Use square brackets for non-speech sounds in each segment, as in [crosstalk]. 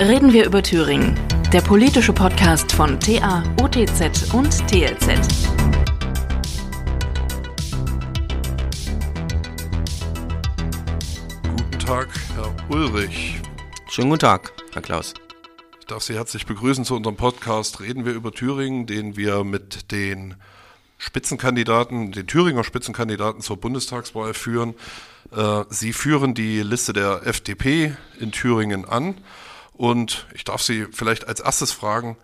Reden wir über Thüringen, der politische Podcast von TA, OTZ und TLZ. Guten Tag, Herr Ulrich. Schönen guten Tag, Herr Klaus. Ich darf Sie herzlich begrüßen zu unserem Podcast Reden wir über Thüringen, den wir mit den Spitzenkandidaten, den Thüringer Spitzenkandidaten zur Bundestagswahl führen. Äh, Sie führen die Liste der FDP in Thüringen an. Und ich darf Sie vielleicht als erstes fragen,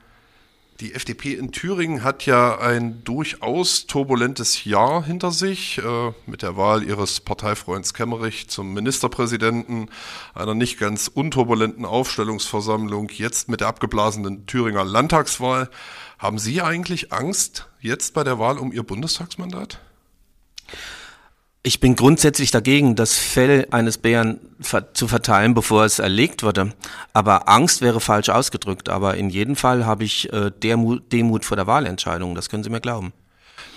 die FDP in Thüringen hat ja ein durchaus turbulentes Jahr hinter sich äh, mit der Wahl ihres Parteifreunds Kemmerich zum Ministerpräsidenten, einer nicht ganz unturbulenten Aufstellungsversammlung, jetzt mit der abgeblasenen Thüringer Landtagswahl. Haben Sie eigentlich Angst jetzt bei der Wahl um Ihr Bundestagsmandat? Ich bin grundsätzlich dagegen, das Fell eines Bären zu verteilen, bevor es erlegt wurde. Aber Angst wäre falsch ausgedrückt. Aber in jedem Fall habe ich äh, Demut, Demut vor der Wahlentscheidung. Das können Sie mir glauben.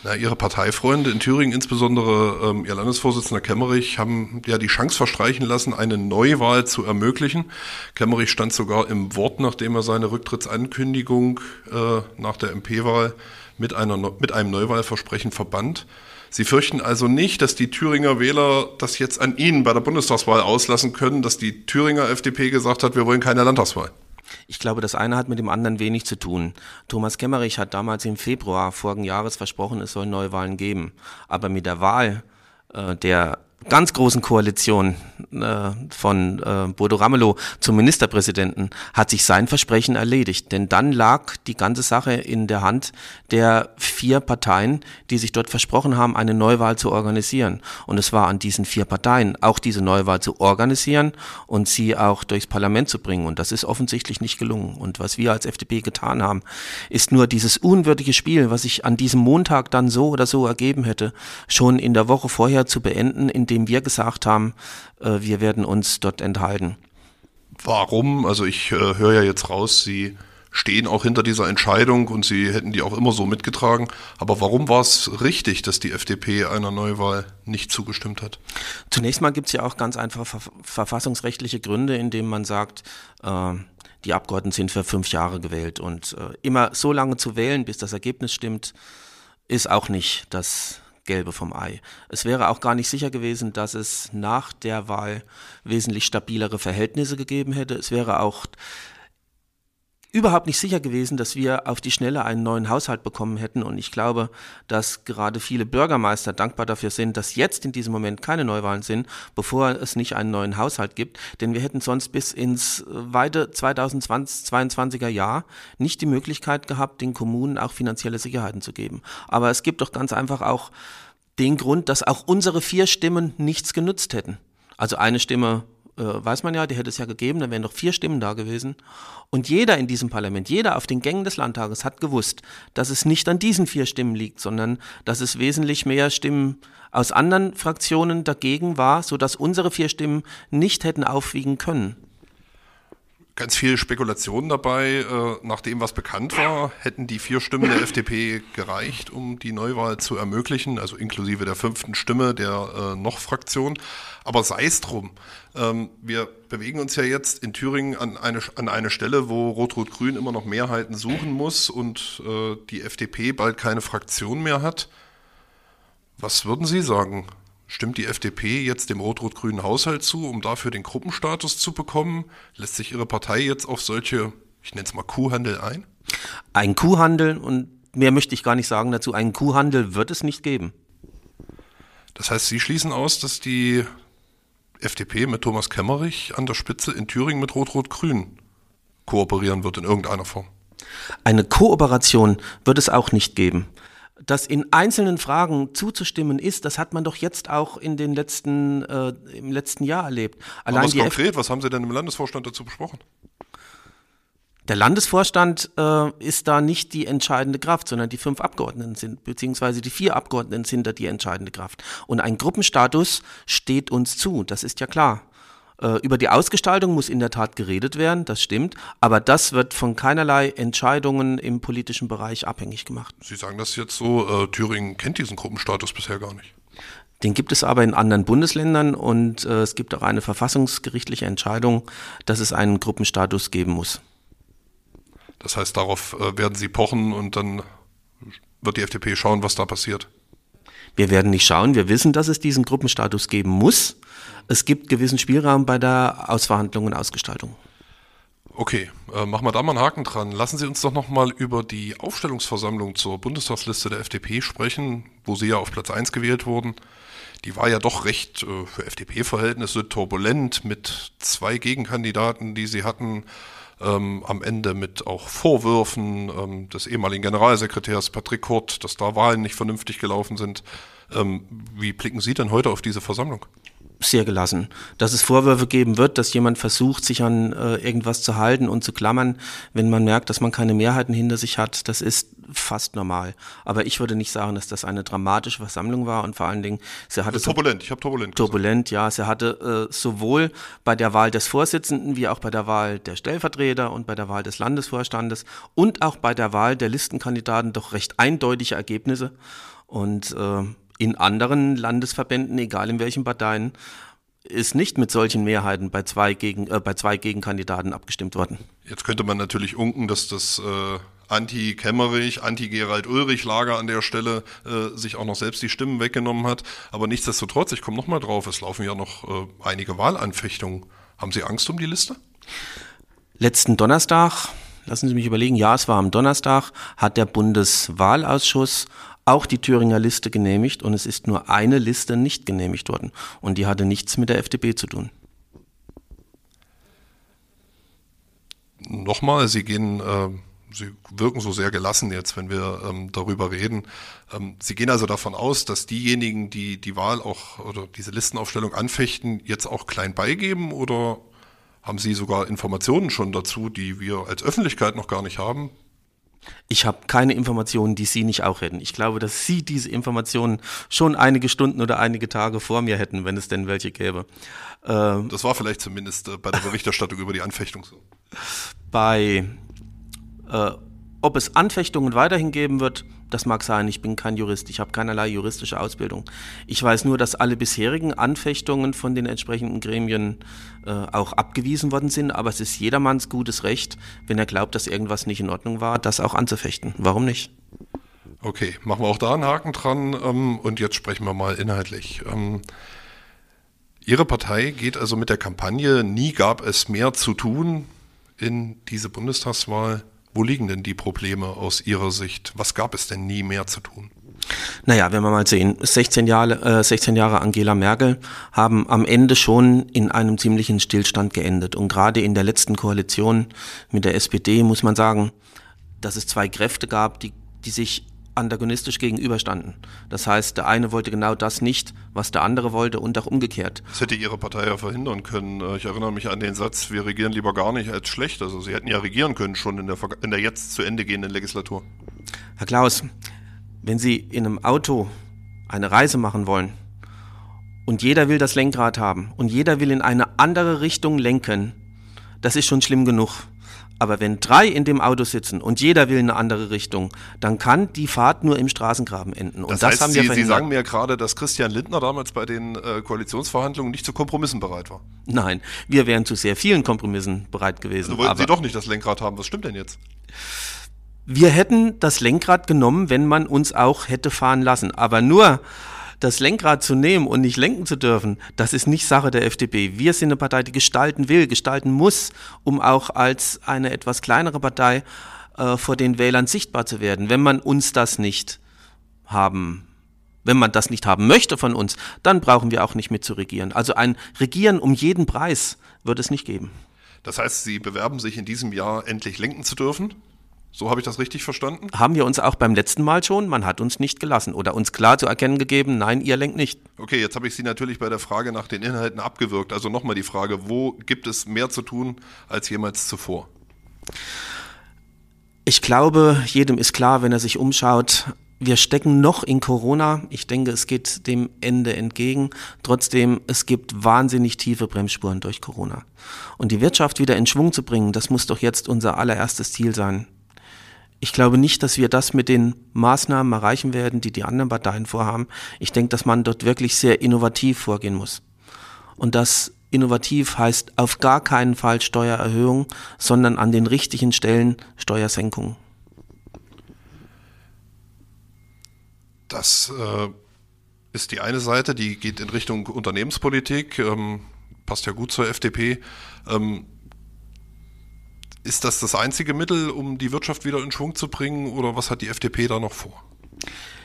Na, Ihre Parteifreunde in Thüringen, insbesondere ähm, Ihr Landesvorsitzender Kemmerich, haben ja die Chance verstreichen lassen, eine Neuwahl zu ermöglichen. Kemmerich stand sogar im Wort, nachdem er seine Rücktrittsankündigung äh, nach der MP-Wahl mit, mit einem Neuwahlversprechen verband. Sie fürchten also nicht, dass die Thüringer Wähler das jetzt an Ihnen bei der Bundestagswahl auslassen können, dass die Thüringer FDP gesagt hat, wir wollen keine Landtagswahl. Ich glaube, das eine hat mit dem anderen wenig zu tun. Thomas Kemmerich hat damals im Februar vorigen Jahres versprochen, es soll Neuwahlen geben. Aber mit der Wahl äh, der ganz großen Koalition äh, von äh, Bodo Ramelow zum Ministerpräsidenten hat sich sein Versprechen erledigt. Denn dann lag die ganze Sache in der Hand der vier Parteien, die sich dort versprochen haben, eine Neuwahl zu organisieren. Und es war an diesen vier Parteien, auch diese Neuwahl zu organisieren und sie auch durchs Parlament zu bringen. Und das ist offensichtlich nicht gelungen. Und was wir als FDP getan haben, ist nur dieses unwürdige Spiel, was sich an diesem Montag dann so oder so ergeben hätte, schon in der Woche vorher zu beenden, in indem wir gesagt haben, äh, wir werden uns dort enthalten. Warum? Also ich äh, höre ja jetzt raus, Sie stehen auch hinter dieser Entscheidung und Sie hätten die auch immer so mitgetragen. Aber warum war es richtig, dass die FDP einer Neuwahl nicht zugestimmt hat? Zunächst mal gibt es ja auch ganz einfach verfassungsrechtliche Gründe, indem man sagt, äh, die Abgeordneten sind für fünf Jahre gewählt. Und äh, immer so lange zu wählen, bis das Ergebnis stimmt, ist auch nicht das Gelbe vom Ei. Es wäre auch gar nicht sicher gewesen, dass es nach der Wahl wesentlich stabilere Verhältnisse gegeben hätte. Es wäre auch überhaupt nicht sicher gewesen, dass wir auf die Schnelle einen neuen Haushalt bekommen hätten. Und ich glaube, dass gerade viele Bürgermeister dankbar dafür sind, dass jetzt in diesem Moment keine Neuwahlen sind, bevor es nicht einen neuen Haushalt gibt. Denn wir hätten sonst bis ins weite 2022er Jahr nicht die Möglichkeit gehabt, den Kommunen auch finanzielle Sicherheiten zu geben. Aber es gibt doch ganz einfach auch den Grund, dass auch unsere vier Stimmen nichts genutzt hätten. Also eine Stimme äh, weiß man ja, die hätte es ja gegeben, dann wären doch vier Stimmen da gewesen. Und jeder in diesem Parlament, jeder auf den Gängen des Landtages hat gewusst, dass es nicht an diesen vier Stimmen liegt, sondern dass es wesentlich mehr Stimmen aus anderen Fraktionen dagegen war, sodass unsere vier Stimmen nicht hätten aufwiegen können ganz viele Spekulationen dabei. Äh, nach dem, was bekannt war, hätten die vier Stimmen der FDP gereicht, um die Neuwahl zu ermöglichen, also inklusive der fünften Stimme der äh, Noch-Fraktion. Aber sei es drum. Ähm, wir bewegen uns ja jetzt in Thüringen an eine, an eine Stelle, wo Rot-Rot-Grün immer noch Mehrheiten suchen muss und äh, die FDP bald keine Fraktion mehr hat. Was würden Sie sagen? Stimmt die FDP jetzt dem rot-rot-grünen Haushalt zu, um dafür den Gruppenstatus zu bekommen? Lässt sich Ihre Partei jetzt auf solche, ich nenne es mal Kuhhandel ein? Ein Kuhhandel und mehr möchte ich gar nicht sagen dazu, einen Kuhhandel wird es nicht geben. Das heißt, Sie schließen aus, dass die FDP mit Thomas Kemmerich an der Spitze in Thüringen mit Rot-Rot-Grün kooperieren wird in irgendeiner Form. Eine Kooperation wird es auch nicht geben dass in einzelnen Fragen zuzustimmen ist, das hat man doch jetzt auch in den letzten, äh, im letzten Jahr erlebt. Allein Aber was konkret, F was haben Sie denn im Landesvorstand dazu besprochen? Der Landesvorstand äh, ist da nicht die entscheidende Kraft, sondern die fünf Abgeordneten sind, beziehungsweise die vier Abgeordneten sind da die entscheidende Kraft. Und ein Gruppenstatus steht uns zu, das ist ja klar. Äh, über die Ausgestaltung muss in der Tat geredet werden, das stimmt, aber das wird von keinerlei Entscheidungen im politischen Bereich abhängig gemacht. Sie sagen das jetzt so, äh, Thüringen kennt diesen Gruppenstatus bisher gar nicht. Den gibt es aber in anderen Bundesländern und äh, es gibt auch eine verfassungsgerichtliche Entscheidung, dass es einen Gruppenstatus geben muss. Das heißt, darauf werden Sie pochen und dann wird die FDP schauen, was da passiert. Wir werden nicht schauen. Wir wissen, dass es diesen Gruppenstatus geben muss. Es gibt gewissen Spielraum bei der Ausverhandlung und Ausgestaltung. Okay, äh, machen wir da mal einen Haken dran. Lassen Sie uns doch nochmal über die Aufstellungsversammlung zur Bundestagsliste der FDP sprechen, wo Sie ja auf Platz 1 gewählt wurden. Die war ja doch recht äh, für FDP-Verhältnisse turbulent mit zwei Gegenkandidaten, die Sie hatten ähm, am Ende mit auch Vorwürfen ähm, des ehemaligen Generalsekretärs Patrick Kurt, dass da Wahlen nicht vernünftig gelaufen sind. Ähm, wie blicken Sie denn heute auf diese Versammlung? Sehr gelassen. Dass es Vorwürfe geben wird, dass jemand versucht, sich an äh, irgendwas zu halten und zu klammern, wenn man merkt, dass man keine Mehrheiten hinter sich hat, das ist fast normal. Aber ich würde nicht sagen, dass das eine dramatische Versammlung war und vor allen Dingen, sie hatte turbulent. Ich habe turbulent. Turbulent, gesagt. ja. Sie hatte äh, sowohl bei der Wahl des Vorsitzenden wie auch bei der Wahl der Stellvertreter und bei der Wahl des Landesvorstandes und auch bei der Wahl der Listenkandidaten doch recht eindeutige Ergebnisse und äh, in anderen Landesverbänden, egal in welchen Parteien, ist nicht mit solchen Mehrheiten bei zwei, gegen, äh, bei zwei Gegenkandidaten abgestimmt worden. Jetzt könnte man natürlich unken, dass das äh, Anti-Kemmerich, Anti-Gerald Ulrich-Lager an der Stelle äh, sich auch noch selbst die Stimmen weggenommen hat. Aber nichtsdestotrotz, ich komme nochmal drauf, es laufen ja noch äh, einige Wahlanfechtungen. Haben Sie Angst um die Liste? Letzten Donnerstag, lassen Sie mich überlegen, ja, es war am Donnerstag, hat der Bundeswahlausschuss auch die Thüringer Liste genehmigt und es ist nur eine Liste nicht genehmigt worden und die hatte nichts mit der FDP zu tun. Nochmal, Sie gehen, äh, Sie wirken so sehr gelassen jetzt, wenn wir ähm, darüber reden. Ähm, Sie gehen also davon aus, dass diejenigen, die die Wahl auch oder diese Listenaufstellung anfechten, jetzt auch klein beigeben oder haben Sie sogar Informationen schon dazu, die wir als Öffentlichkeit noch gar nicht haben? Ich habe keine Informationen, die Sie nicht auch hätten. Ich glaube, dass Sie diese Informationen schon einige Stunden oder einige Tage vor mir hätten, wenn es denn welche gäbe. Ähm, das war vielleicht zumindest äh, bei der Berichterstattung [laughs] über die Anfechtung so. Bei, äh, ob es Anfechtungen weiterhin geben wird, das mag sein, ich bin kein Jurist, ich habe keinerlei juristische Ausbildung. Ich weiß nur, dass alle bisherigen Anfechtungen von den entsprechenden Gremien äh, auch abgewiesen worden sind, aber es ist jedermanns gutes Recht, wenn er glaubt, dass irgendwas nicht in Ordnung war, das auch anzufechten. Warum nicht? Okay, machen wir auch da einen Haken dran ähm, und jetzt sprechen wir mal inhaltlich. Ähm, Ihre Partei geht also mit der Kampagne Nie gab es mehr zu tun in diese Bundestagswahl wo liegen denn die Probleme aus Ihrer Sicht? Was gab es denn nie mehr zu tun? Naja, wenn wir mal sehen, 16 Jahre, äh, 16 Jahre Angela Merkel haben am Ende schon in einem ziemlichen Stillstand geendet. Und gerade in der letzten Koalition mit der SPD muss man sagen, dass es zwei Kräfte gab, die, die sich antagonistisch gegenüberstanden. Das heißt, der eine wollte genau das nicht, was der andere wollte und auch umgekehrt. Das hätte Ihre Partei ja verhindern können. Äh, ich erinnere mich an den Satz, wir regieren lieber gar nicht als schlecht. Also Sie hätten ja regieren können schon in der, in der jetzt zu Ende gehenden Legislatur. Herr Klaus, wenn Sie in einem Auto eine Reise machen wollen und jeder will das Lenkrad haben und jeder will in eine andere Richtung lenken, das ist schon schlimm genug. Aber wenn drei in dem Auto sitzen und jeder will in eine andere Richtung, dann kann die Fahrt nur im Straßengraben enden. Und das, das heißt, haben wir Sie, Sie sagen mir gerade, dass Christian Lindner damals bei den äh, Koalitionsverhandlungen nicht zu Kompromissen bereit war. Nein, wir wären zu sehr vielen Kompromissen bereit gewesen. Also wollten Sie doch nicht das Lenkrad haben. Was stimmt denn jetzt? Wir hätten das Lenkrad genommen, wenn man uns auch hätte fahren lassen. Aber nur das Lenkrad zu nehmen und nicht lenken zu dürfen, das ist nicht Sache der FDP. Wir sind eine Partei, die gestalten will, gestalten muss, um auch als eine etwas kleinere Partei äh, vor den Wählern sichtbar zu werden. Wenn man uns das nicht haben wenn man das nicht haben möchte von uns, dann brauchen wir auch nicht mit zu regieren. Also ein Regieren um jeden Preis wird es nicht geben. Das heißt, Sie bewerben sich in diesem Jahr endlich lenken zu dürfen? So habe ich das richtig verstanden? Haben wir uns auch beim letzten Mal schon. Man hat uns nicht gelassen oder uns klar zu erkennen gegeben, nein, ihr lenkt nicht. Okay, jetzt habe ich Sie natürlich bei der Frage nach den Inhalten abgewürgt. Also nochmal die Frage, wo gibt es mehr zu tun als jemals zuvor? Ich glaube, jedem ist klar, wenn er sich umschaut, wir stecken noch in Corona. Ich denke, es geht dem Ende entgegen. Trotzdem, es gibt wahnsinnig tiefe Bremsspuren durch Corona. Und die Wirtschaft wieder in Schwung zu bringen, das muss doch jetzt unser allererstes Ziel sein. Ich glaube nicht, dass wir das mit den Maßnahmen erreichen werden, die die anderen Parteien vorhaben. Ich denke, dass man dort wirklich sehr innovativ vorgehen muss. Und das innovativ heißt auf gar keinen Fall Steuererhöhung, sondern an den richtigen Stellen Steuersenkungen. Das äh, ist die eine Seite, die geht in Richtung Unternehmenspolitik, ähm, passt ja gut zur FDP. Ähm, ist das das einzige Mittel, um die Wirtschaft wieder in Schwung zu bringen oder was hat die FDP da noch vor?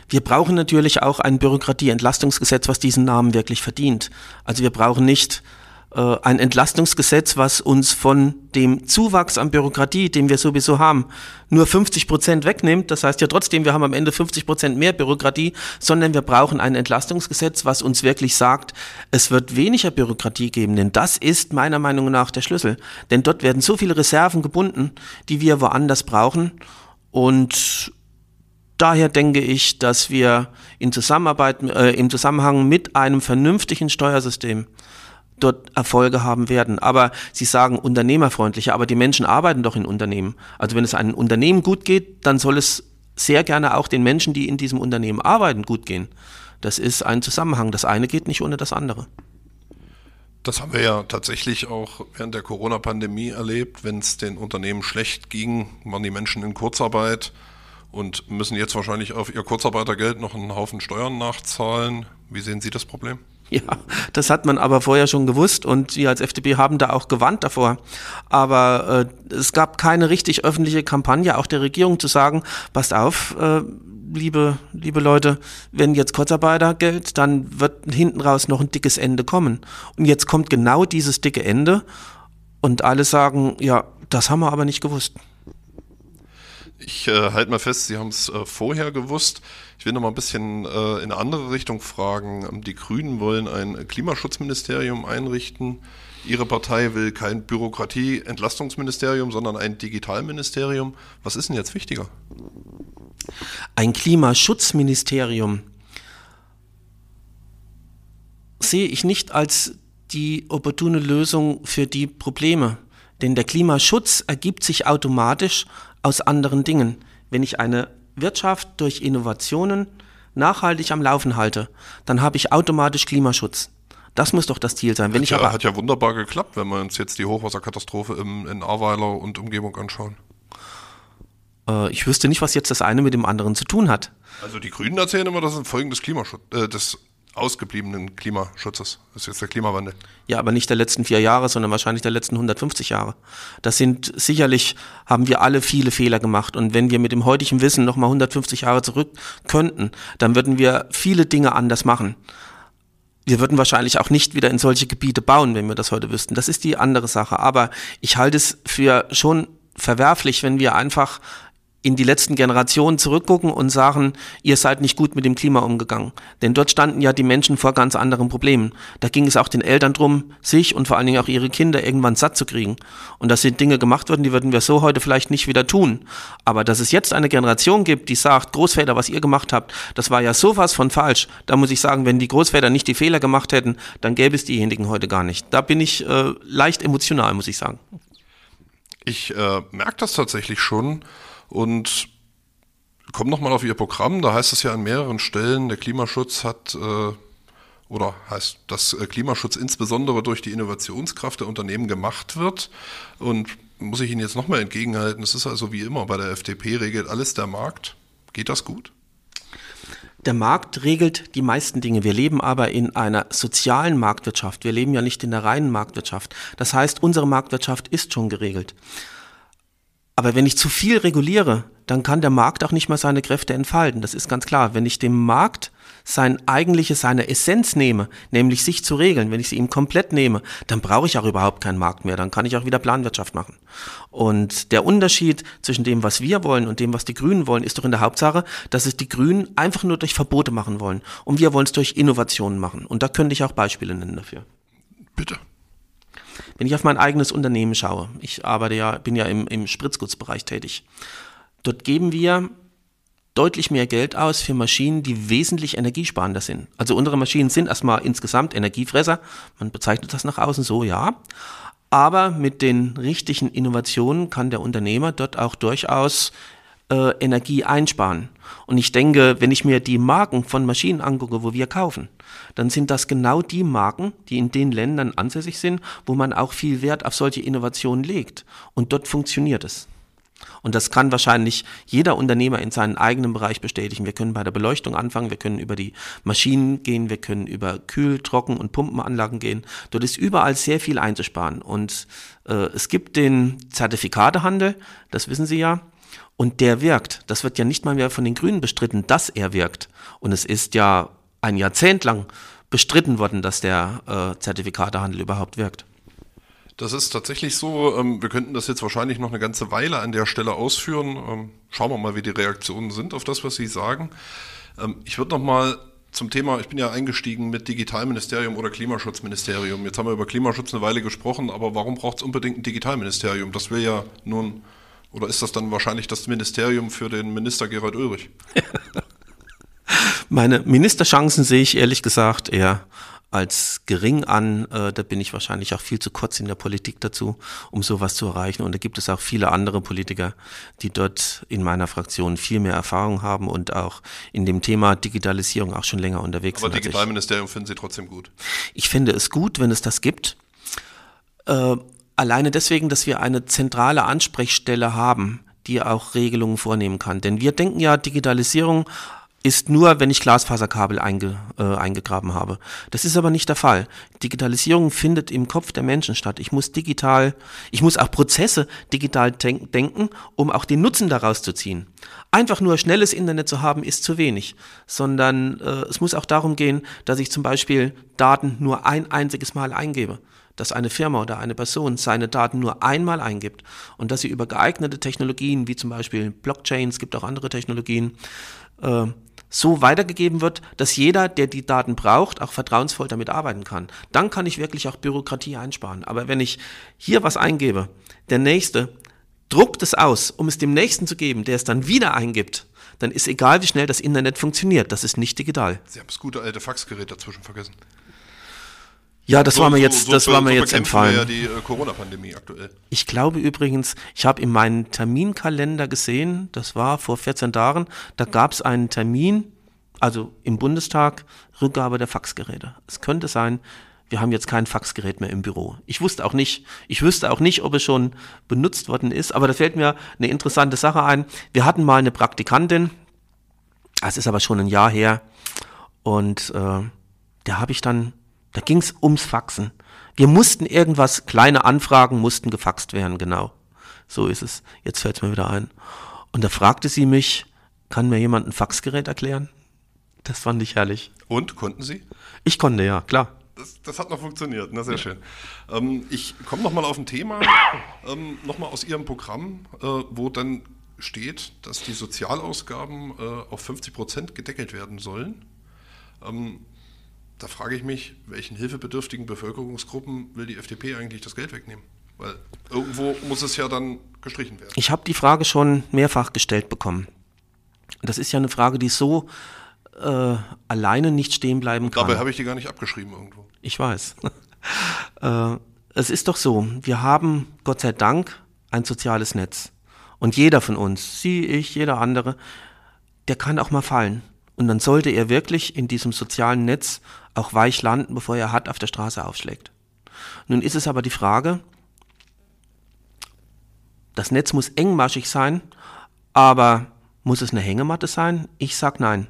Wir brauchen natürlich auch ein Bürokratieentlastungsgesetz, was diesen Namen wirklich verdient. Also wir brauchen nicht ein Entlastungsgesetz, was uns von dem Zuwachs an Bürokratie, den wir sowieso haben, nur 50 Prozent wegnimmt. Das heißt ja trotzdem, wir haben am Ende 50 Prozent mehr Bürokratie, sondern wir brauchen ein Entlastungsgesetz, was uns wirklich sagt, es wird weniger Bürokratie geben, denn das ist meiner Meinung nach der Schlüssel. Denn dort werden so viele Reserven gebunden, die wir woanders brauchen und Daher denke ich, dass wir in Zusammenarbeit, äh, im Zusammenhang mit einem vernünftigen Steuersystem dort Erfolge haben werden. Aber Sie sagen unternehmerfreundlicher, aber die Menschen arbeiten doch in Unternehmen. Also wenn es einem Unternehmen gut geht, dann soll es sehr gerne auch den Menschen, die in diesem Unternehmen arbeiten, gut gehen. Das ist ein Zusammenhang. Das eine geht nicht ohne das andere. Das haben wir ja tatsächlich auch während der Corona-Pandemie erlebt. Wenn es den Unternehmen schlecht ging, waren die Menschen in Kurzarbeit und müssen jetzt wahrscheinlich auf ihr Kurzarbeitergeld noch einen Haufen Steuern nachzahlen. Wie sehen Sie das Problem? Ja, das hat man aber vorher schon gewusst und wir als FDP haben da auch gewarnt davor. Aber äh, es gab keine richtig öffentliche Kampagne auch der Regierung zu sagen, passt auf, äh, liebe, liebe Leute, wenn jetzt Kurzarbeitergeld, dann wird hinten raus noch ein dickes Ende kommen. Und jetzt kommt genau dieses dicke Ende und alle sagen, ja, das haben wir aber nicht gewusst. Ich äh, halte mal fest, Sie haben es äh, vorher gewusst. Ich will noch mal ein bisschen äh, in eine andere Richtung fragen. Ähm, die Grünen wollen ein Klimaschutzministerium einrichten. Ihre Partei will kein Bürokratie-Entlastungsministerium, sondern ein Digitalministerium. Was ist denn jetzt wichtiger? Ein Klimaschutzministerium sehe ich nicht als die opportune Lösung für die Probleme. Denn der Klimaschutz ergibt sich automatisch aus anderen Dingen. Wenn ich eine Wirtschaft durch Innovationen nachhaltig am Laufen halte, dann habe ich automatisch Klimaschutz. Das muss doch das Ziel sein. Wenn hat, ich ja, hat ja wunderbar geklappt, wenn wir uns jetzt die Hochwasserkatastrophe im, in Ahrweiler und Umgebung anschauen. Äh, ich wüsste nicht, was jetzt das eine mit dem anderen zu tun hat. Also die Grünen erzählen immer, das ein Folgen des Klimaschutz, äh, des ausgebliebenen Klimaschutzes. Das ist jetzt der Klimawandel. Ja, aber nicht der letzten vier Jahre, sondern wahrscheinlich der letzten 150 Jahre. Das sind sicherlich, haben wir alle viele Fehler gemacht. Und wenn wir mit dem heutigen Wissen nochmal 150 Jahre zurück könnten, dann würden wir viele Dinge anders machen. Wir würden wahrscheinlich auch nicht wieder in solche Gebiete bauen, wenn wir das heute wüssten. Das ist die andere Sache. Aber ich halte es für schon verwerflich, wenn wir einfach in die letzten Generationen zurückgucken und sagen, ihr seid nicht gut mit dem Klima umgegangen. Denn dort standen ja die Menschen vor ganz anderen Problemen. Da ging es auch den Eltern drum, sich und vor allen Dingen auch ihre Kinder irgendwann satt zu kriegen. Und dass sind Dinge gemacht worden, die würden wir so heute vielleicht nicht wieder tun. Aber dass es jetzt eine Generation gibt, die sagt, Großväter, was ihr gemacht habt, das war ja sowas von falsch. Da muss ich sagen, wenn die Großväter nicht die Fehler gemacht hätten, dann gäbe es diejenigen heute gar nicht. Da bin ich äh, leicht emotional, muss ich sagen. Ich äh, merke das tatsächlich schon und kommt nochmal auf Ihr Programm, da heißt es ja an mehreren Stellen, der Klimaschutz hat äh, oder heißt, dass äh, Klimaschutz insbesondere durch die Innovationskraft der Unternehmen gemacht wird. Und muss ich Ihnen jetzt nochmal entgegenhalten, es ist also wie immer bei der FDP regelt alles der Markt. Geht das gut? Der Markt regelt die meisten Dinge. Wir leben aber in einer sozialen Marktwirtschaft. Wir leben ja nicht in der reinen Marktwirtschaft. Das heißt, unsere Marktwirtschaft ist schon geregelt. Aber wenn ich zu viel reguliere, dann kann der Markt auch nicht mehr seine Kräfte entfalten. Das ist ganz klar. Wenn ich dem Markt sein eigentliche, seine Essenz nehme, nämlich sich zu regeln, wenn ich sie ihm komplett nehme, dann brauche ich auch überhaupt keinen Markt mehr. Dann kann ich auch wieder Planwirtschaft machen. Und der Unterschied zwischen dem, was wir wollen und dem, was die Grünen wollen, ist doch in der Hauptsache, dass es die Grünen einfach nur durch Verbote machen wollen. Und wir wollen es durch Innovationen machen. Und da könnte ich auch Beispiele nennen dafür. Bitte. Wenn ich auf mein eigenes Unternehmen schaue, ich arbeite ja, bin ja im, im Spritzgutsbereich tätig. Dort geben wir deutlich mehr Geld aus für Maschinen, die wesentlich energiesparender sind. Also unsere Maschinen sind erstmal insgesamt Energiefresser. Man bezeichnet das nach außen so, ja. Aber mit den richtigen Innovationen kann der Unternehmer dort auch durchaus äh, Energie einsparen. Und ich denke, wenn ich mir die Marken von Maschinen angucke, wo wir kaufen, dann sind das genau die Marken, die in den Ländern ansässig sind, wo man auch viel Wert auf solche Innovationen legt. Und dort funktioniert es. Und das kann wahrscheinlich jeder Unternehmer in seinem eigenen Bereich bestätigen. Wir können bei der Beleuchtung anfangen, wir können über die Maschinen gehen, wir können über Kühl-, Trocken- und Pumpenanlagen gehen. Dort ist überall sehr viel einzusparen. Und äh, es gibt den Zertifikatehandel, das wissen Sie ja. Und der wirkt. Das wird ja nicht mal mehr von den Grünen bestritten, dass er wirkt. Und es ist ja ein Jahrzehnt lang bestritten worden, dass der äh, Zertifikatehandel überhaupt wirkt. Das ist tatsächlich so. Ähm, wir könnten das jetzt wahrscheinlich noch eine ganze Weile an der Stelle ausführen. Ähm, schauen wir mal, wie die Reaktionen sind auf das, was Sie sagen. Ähm, ich würde noch mal zum Thema, ich bin ja eingestiegen mit Digitalministerium oder Klimaschutzministerium. Jetzt haben wir über Klimaschutz eine Weile gesprochen, aber warum braucht es unbedingt ein Digitalministerium? Das will ja nun, oder ist das dann wahrscheinlich das Ministerium für den Minister Gerald Ulrich? [laughs] Meine Ministerchancen sehe ich ehrlich gesagt eher als gering an. Äh, da bin ich wahrscheinlich auch viel zu kurz in der Politik dazu, um sowas zu erreichen. Und da gibt es auch viele andere Politiker, die dort in meiner Fraktion viel mehr Erfahrung haben und auch in dem Thema Digitalisierung auch schon länger unterwegs Aber sind. Aber Digitalministerium finden Sie trotzdem gut? Ich finde es gut, wenn es das gibt. Äh, alleine deswegen, dass wir eine zentrale Ansprechstelle haben, die auch Regelungen vornehmen kann. Denn wir denken ja, Digitalisierung ist nur, wenn ich Glasfaserkabel einge, äh, eingegraben habe. Das ist aber nicht der Fall. Digitalisierung findet im Kopf der Menschen statt. Ich muss digital, ich muss auch Prozesse digital denk denken, um auch den Nutzen daraus zu ziehen. Einfach nur schnelles Internet zu haben, ist zu wenig, sondern äh, es muss auch darum gehen, dass ich zum Beispiel Daten nur ein einziges Mal eingebe dass eine Firma oder eine Person seine Daten nur einmal eingibt und dass sie über geeignete Technologien wie zum Beispiel Blockchains, gibt auch andere Technologien, äh, so weitergegeben wird, dass jeder, der die Daten braucht, auch vertrauensvoll damit arbeiten kann. Dann kann ich wirklich auch Bürokratie einsparen. Aber wenn ich hier was eingebe, der Nächste druckt es aus, um es dem Nächsten zu geben, der es dann wieder eingibt, dann ist egal, wie schnell das Internet funktioniert. Das ist nicht digital. Sie haben das gute alte Faxgerät dazwischen vergessen. Ja, das so, war mir jetzt, so, das so, war mir jetzt entfallen. Ja die äh, Corona-Pandemie aktuell. Ich glaube übrigens, ich habe in meinem Terminkalender gesehen, das war vor 14 Tagen, da gab es einen Termin, also im Bundestag, Rückgabe der Faxgeräte. Es könnte sein, wir haben jetzt kein Faxgerät mehr im Büro. Ich wusste auch nicht, ich wüsste auch nicht, ob es schon benutzt worden ist, aber da fällt mir eine interessante Sache ein. Wir hatten mal eine Praktikantin, das ist aber schon ein Jahr her, und äh, da habe ich dann da ging es ums Faxen. Wir mussten irgendwas, kleine Anfragen mussten gefaxt werden, genau. So ist es. Jetzt fällt es mir wieder ein. Und da fragte sie mich, kann mir jemand ein Faxgerät erklären? Das fand ich herrlich. Und, konnten Sie? Ich konnte, ja, klar. Das, das hat noch funktioniert, na sehr schön. Ähm, ich komme nochmal auf ein Thema, [laughs] ähm, nochmal aus Ihrem Programm, äh, wo dann steht, dass die Sozialausgaben äh, auf 50 Prozent gedeckelt werden sollen. Ähm, da frage ich mich, welchen hilfebedürftigen Bevölkerungsgruppen will die FDP eigentlich das Geld wegnehmen? Weil irgendwo muss es ja dann gestrichen werden. Ich habe die Frage schon mehrfach gestellt bekommen. Das ist ja eine Frage, die so äh, alleine nicht stehen bleiben kann. Dabei habe ich die gar nicht abgeschrieben irgendwo. Ich weiß. [laughs] äh, es ist doch so, wir haben Gott sei Dank ein soziales Netz. Und jeder von uns, Sie, ich, jeder andere, der kann auch mal fallen. Und dann sollte er wirklich in diesem sozialen Netz auch weich landen, bevor er hart auf der Straße aufschlägt. Nun ist es aber die Frage, das Netz muss engmaschig sein, aber muss es eine Hängematte sein? Ich sag nein.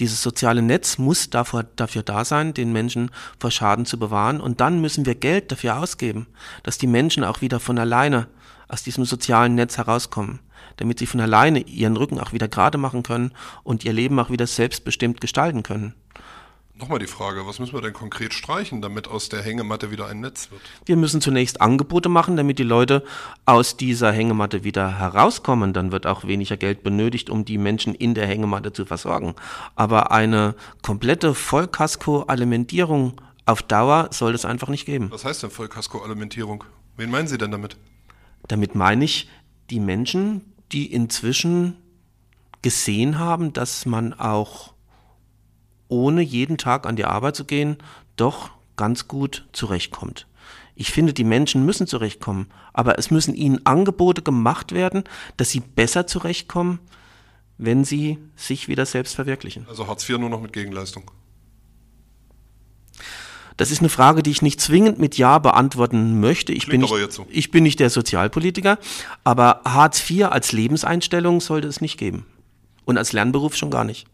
Dieses soziale Netz muss dafür, dafür da sein, den Menschen vor Schaden zu bewahren. Und dann müssen wir Geld dafür ausgeben, dass die Menschen auch wieder von alleine aus diesem sozialen Netz herauskommen damit sie von alleine ihren Rücken auch wieder gerade machen können und ihr Leben auch wieder selbstbestimmt gestalten können. Nochmal die Frage, was müssen wir denn konkret streichen, damit aus der Hängematte wieder ein Netz wird? Wir müssen zunächst Angebote machen, damit die Leute aus dieser Hängematte wieder herauskommen. Dann wird auch weniger Geld benötigt, um die Menschen in der Hängematte zu versorgen. Aber eine komplette Vollkasko-Alimentierung auf Dauer soll es einfach nicht geben. Was heißt denn Vollkasko-Alimentierung? Wen meinen Sie denn damit? Damit meine ich die Menschen, die inzwischen gesehen haben, dass man auch ohne jeden Tag an die Arbeit zu gehen, doch ganz gut zurechtkommt. Ich finde, die Menschen müssen zurechtkommen, aber es müssen ihnen Angebote gemacht werden, dass sie besser zurechtkommen, wenn sie sich wieder selbst verwirklichen. Also Hartz IV nur noch mit Gegenleistung. Das ist eine Frage, die ich nicht zwingend mit Ja beantworten möchte. Ich, bin nicht, so. ich bin nicht der Sozialpolitiker, aber Hartz IV als Lebenseinstellung sollte es nicht geben. Und als Lernberuf schon gar nicht.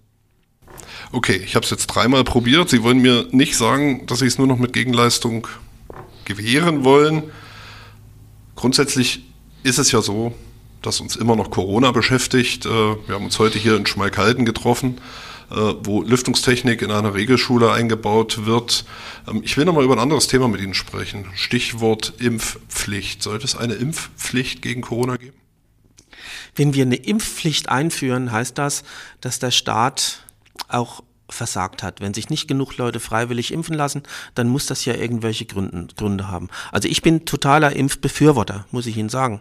Okay, ich habe es jetzt dreimal probiert. Sie wollen mir nicht sagen, dass Sie es nur noch mit Gegenleistung gewähren wollen. Grundsätzlich ist es ja so, dass uns immer noch Corona beschäftigt. Äh, wir haben uns heute hier in Schmalkalden getroffen. Äh, wo Lüftungstechnik in einer Regelschule eingebaut wird. Ähm, ich will nochmal über ein anderes Thema mit Ihnen sprechen. Stichwort Impfpflicht. Sollte es eine Impfpflicht gegen Corona geben? Wenn wir eine Impfpflicht einführen, heißt das, dass der Staat auch versagt hat. Wenn sich nicht genug Leute freiwillig impfen lassen, dann muss das ja irgendwelche Gründe, Gründe haben. Also ich bin totaler Impfbefürworter, muss ich Ihnen sagen.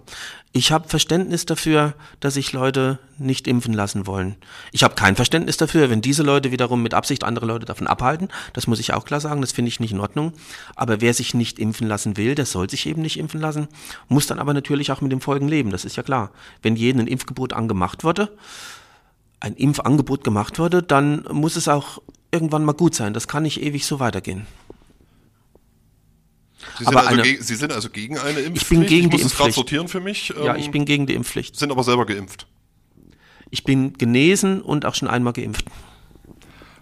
Ich habe Verständnis dafür, dass sich Leute nicht impfen lassen wollen. Ich habe kein Verständnis dafür, wenn diese Leute wiederum mit Absicht andere Leute davon abhalten. Das muss ich auch klar sagen, das finde ich nicht in Ordnung. Aber wer sich nicht impfen lassen will, der soll sich eben nicht impfen lassen, muss dann aber natürlich auch mit den Folgen leben, das ist ja klar. Wenn jedem ein Impfgebot angemacht wurde, ein Impfangebot gemacht wurde, dann muss es auch irgendwann mal gut sein. Das kann nicht ewig so weitergehen. Sie sind, aber also eine, Sie sind also gegen eine Impfpflicht? Ich bin gegen ich muss die Impfpflicht. sortieren für mich. Ja, ich ähm, bin gegen die Impfpflicht. Sind aber selber geimpft? Ich bin genesen und auch schon einmal geimpft.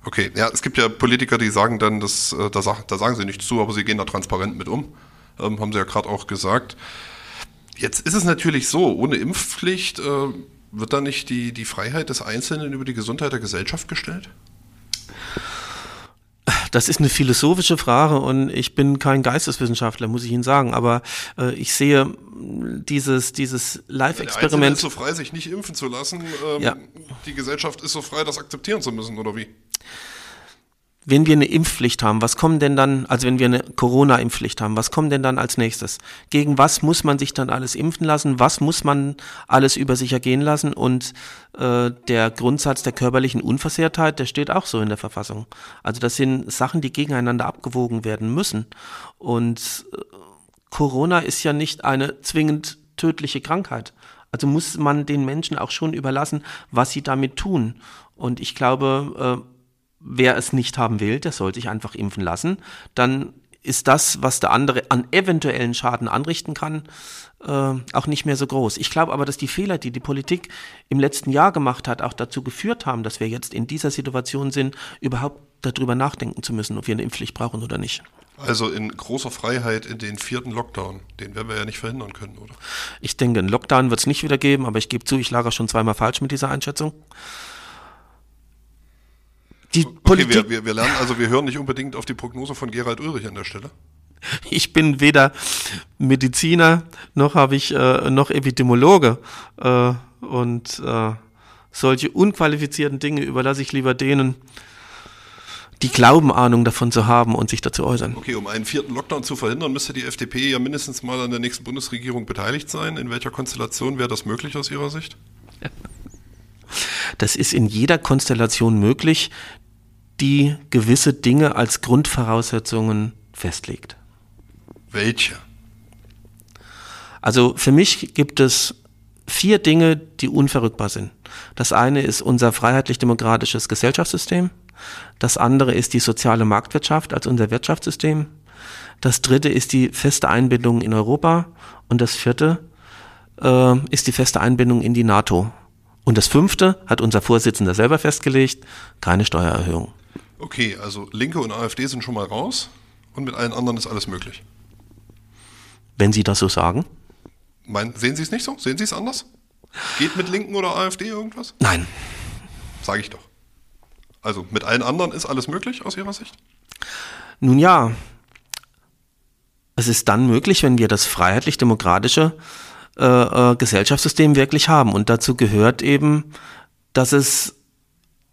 Okay, ja, es gibt ja Politiker, die sagen dann, dass, äh, da, da sagen sie nichts zu, aber sie gehen da transparent mit um. Ähm, haben sie ja gerade auch gesagt. Jetzt ist es natürlich so, ohne Impfpflicht äh, wird da nicht die, die Freiheit des Einzelnen über die Gesundheit der Gesellschaft gestellt? Das ist eine philosophische Frage und ich bin kein Geisteswissenschaftler, muss ich Ihnen sagen, aber äh, ich sehe dieses, dieses Live-Experiment. ist so frei, sich nicht impfen zu lassen. Ähm, ja. Die Gesellschaft ist so frei, das akzeptieren zu müssen, oder wie? Wenn wir eine Impfpflicht haben, was kommen denn dann, also wenn wir eine Corona-Impfpflicht haben, was kommt denn dann als nächstes? Gegen was muss man sich dann alles impfen lassen? Was muss man alles über sich ergehen lassen? Und äh, der Grundsatz der körperlichen Unversehrtheit, der steht auch so in der Verfassung. Also das sind Sachen, die gegeneinander abgewogen werden müssen. Und äh, Corona ist ja nicht eine zwingend tödliche Krankheit. Also muss man den Menschen auch schon überlassen, was sie damit tun. Und ich glaube, äh, wer es nicht haben will, der soll sich einfach impfen lassen. Dann ist das, was der andere an eventuellen Schaden anrichten kann, äh, auch nicht mehr so groß. Ich glaube aber, dass die Fehler, die die Politik im letzten Jahr gemacht hat, auch dazu geführt haben, dass wir jetzt in dieser Situation sind, überhaupt darüber nachdenken zu müssen, ob wir eine Impfpflicht brauchen oder nicht. Also in großer Freiheit in den vierten Lockdown, den werden wir ja nicht verhindern können, oder? Ich denke, einen Lockdown wird es nicht wieder geben, aber ich gebe zu, ich lag schon zweimal falsch mit dieser Einschätzung. Die okay, Politik. Wir, wir, wir lernen, also wir hören nicht unbedingt auf die Prognose von Gerald Ulrich an der Stelle. Ich bin weder Mediziner noch habe ich äh, noch Epidemiologe äh, und äh, solche unqualifizierten Dinge überlasse ich lieber denen, die glauben, Ahnung davon zu haben und sich dazu äußern. Okay, um einen vierten Lockdown zu verhindern, müsste die FDP ja mindestens mal an der nächsten Bundesregierung beteiligt sein. In welcher Konstellation wäre das möglich aus Ihrer Sicht? [laughs] Das ist in jeder Konstellation möglich die gewisse Dinge als Grundvoraussetzungen festlegt. Welche? Also für mich gibt es vier Dinge, die unverrückbar sind. Das eine ist unser freiheitlich-demokratisches Gesellschaftssystem. Das andere ist die soziale Marktwirtschaft als unser Wirtschaftssystem. Das dritte ist die feste Einbindung in Europa. Und das vierte äh, ist die feste Einbindung in die NATO. Und das fünfte hat unser Vorsitzender selber festgelegt, keine Steuererhöhung. Okay, also Linke und AfD sind schon mal raus und mit allen anderen ist alles möglich. Wenn Sie das so sagen? Mein, sehen Sie es nicht so? Sehen Sie es anders? Geht mit Linken oder AfD irgendwas? Nein. Sage ich doch. Also mit allen anderen ist alles möglich aus Ihrer Sicht? Nun ja. Es ist dann möglich, wenn wir das freiheitlich-demokratische äh, äh, Gesellschaftssystem wirklich haben. Und dazu gehört eben, dass es,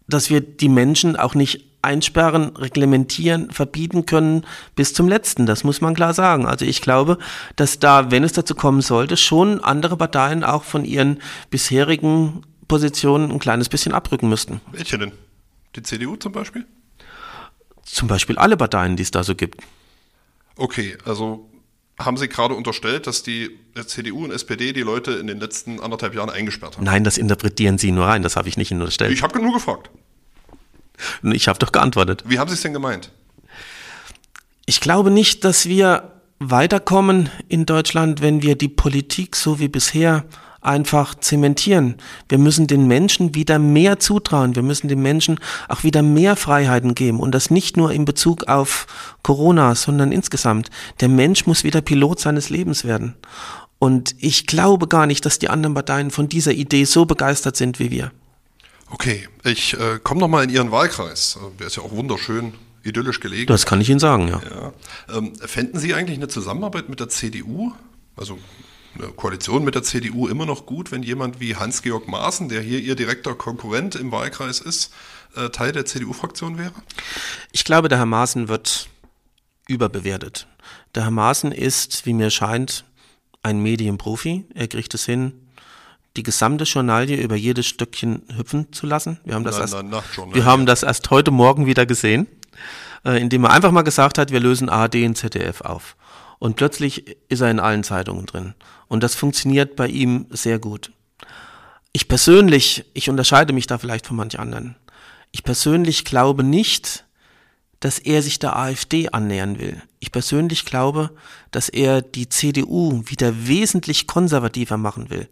dass wir die Menschen auch nicht einsperren, reglementieren, verbieten können bis zum letzten. Das muss man klar sagen. Also ich glaube, dass da, wenn es dazu kommen sollte, schon andere Parteien auch von ihren bisherigen Positionen ein kleines bisschen abrücken müssten. Welche denn? Die CDU zum Beispiel? Zum Beispiel alle Parteien, die es da so gibt. Okay, also haben Sie gerade unterstellt, dass die CDU und SPD die Leute in den letzten anderthalb Jahren eingesperrt haben. Nein, das interpretieren Sie nur rein, das habe ich nicht unterstellt. Ich habe nur gefragt. Ich habe doch geantwortet. Wie haben Sie es denn gemeint? Ich glaube nicht, dass wir weiterkommen in Deutschland, wenn wir die Politik so wie bisher einfach zementieren. Wir müssen den Menschen wieder mehr zutrauen. Wir müssen den Menschen auch wieder mehr Freiheiten geben. Und das nicht nur in Bezug auf Corona, sondern insgesamt. Der Mensch muss wieder Pilot seines Lebens werden. Und ich glaube gar nicht, dass die anderen Parteien von dieser Idee so begeistert sind wie wir. Okay, ich äh, komme nochmal in Ihren Wahlkreis. Äh, der ist ja auch wunderschön idyllisch gelegen. Das kann ich Ihnen sagen, ja. ja. Ähm, fänden Sie eigentlich eine Zusammenarbeit mit der CDU? Also Koalition mit der CDU immer noch gut, wenn jemand wie Hans-Georg Maaßen, der hier Ihr direkter Konkurrent im Wahlkreis ist, äh, Teil der CDU-Fraktion wäre? Ich glaube, der Herr Maaßen wird überbewertet. Der Herr Maaßen ist, wie mir scheint, ein Medienprofi. Er kriegt es hin, die gesamte Journalie über jedes Stückchen hüpfen zu lassen. Wir haben das, nein, erst, nein, wir haben das erst heute Morgen wieder gesehen, äh, indem er einfach mal gesagt hat, wir lösen ARD und ZDF auf. Und plötzlich ist er in allen Zeitungen drin. Und das funktioniert bei ihm sehr gut. Ich persönlich, ich unterscheide mich da vielleicht von manch anderen. Ich persönlich glaube nicht, dass er sich der AfD annähern will. Ich persönlich glaube, dass er die CDU wieder wesentlich konservativer machen will.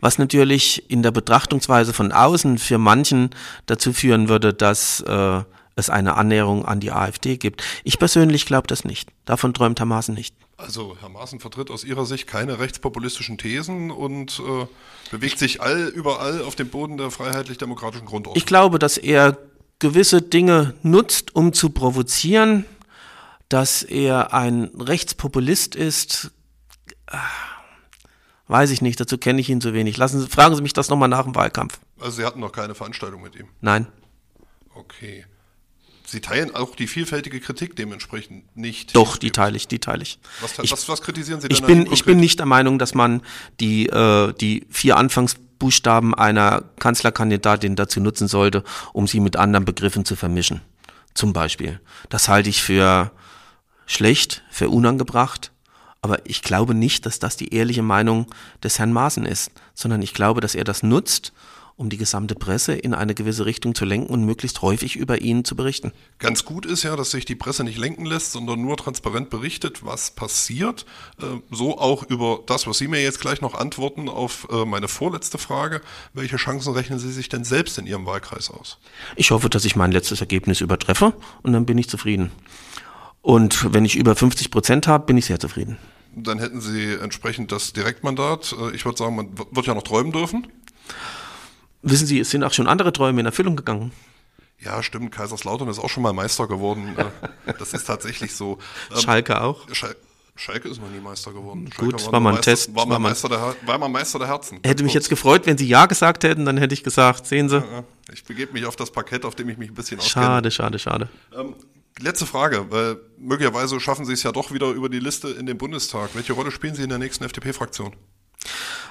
Was natürlich in der Betrachtungsweise von außen für manchen dazu führen würde, dass äh, es eine Annäherung an die AfD gibt. Ich persönlich glaube das nicht. Davon träumt Maaßen nicht. Also Herr Maaßen vertritt aus Ihrer Sicht keine rechtspopulistischen Thesen und äh, bewegt sich all überall auf dem Boden der freiheitlich-demokratischen Grundordnung. Ich glaube, dass er gewisse Dinge nutzt, um zu provozieren, dass er ein Rechtspopulist ist. Ah, weiß ich nicht, dazu kenne ich ihn zu wenig. Lassen Sie, fragen Sie mich das nochmal nach dem Wahlkampf. Also Sie hatten noch keine Veranstaltung mit ihm? Nein. Okay. Sie teilen auch die vielfältige Kritik dementsprechend nicht. Doch, die teile ich, die teile ich. Was, ich, was, was kritisieren Sie denn? Ich bin, ich bin nicht der Meinung, dass man die, äh, die vier Anfangsbuchstaben einer Kanzlerkandidatin dazu nutzen sollte, um sie mit anderen Begriffen zu vermischen. Zum Beispiel. Das halte ich für schlecht, für unangebracht. Aber ich glaube nicht, dass das die ehrliche Meinung des Herrn Maaßen ist, sondern ich glaube, dass er das nutzt, um die gesamte Presse in eine gewisse Richtung zu lenken und möglichst häufig über ihn zu berichten. Ganz gut ist ja, dass sich die Presse nicht lenken lässt, sondern nur transparent berichtet, was passiert. Äh, so auch über das, was Sie mir jetzt gleich noch antworten auf äh, meine vorletzte Frage. Welche Chancen rechnen Sie sich denn selbst in Ihrem Wahlkreis aus? Ich hoffe, dass ich mein letztes Ergebnis übertreffe und dann bin ich zufrieden. Und wenn ich über 50 Prozent habe, bin ich sehr zufrieden. Dann hätten Sie entsprechend das Direktmandat. Äh, ich würde sagen, man wird ja noch träumen dürfen. Wissen Sie, es sind auch schon andere Träume in Erfüllung gegangen. Ja, stimmt. Kaiserslautern ist auch schon mal Meister geworden. Äh, das ist tatsächlich so. Ähm, Schalke auch? Schal Schalke ist noch nie Meister geworden. Schalke Gut, war, war mal ein Meister, Test. War mal, Meister der, war mal Meister der Herzen. Hätte mich jetzt gefreut, wenn Sie Ja gesagt hätten, dann hätte ich gesagt, sehen Sie. Ich begebe mich auf das Parkett, auf dem ich mich ein bisschen auskenne. Schade, schade, schade. Ähm, letzte Frage, weil möglicherweise schaffen Sie es ja doch wieder über die Liste in den Bundestag. Welche Rolle spielen Sie in der nächsten FDP-Fraktion?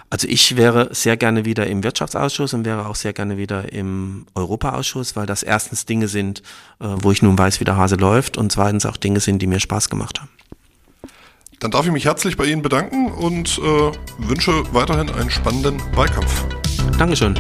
Also ich wäre sehr gerne wieder im Wirtschaftsausschuss und wäre auch sehr gerne wieder im Europaausschuss, weil das erstens Dinge sind, äh, wo ich nun weiß, wie der Hase läuft und zweitens auch Dinge sind, die mir Spaß gemacht haben. Dann darf ich mich herzlich bei Ihnen bedanken und äh, wünsche weiterhin einen spannenden Wahlkampf. Dankeschön.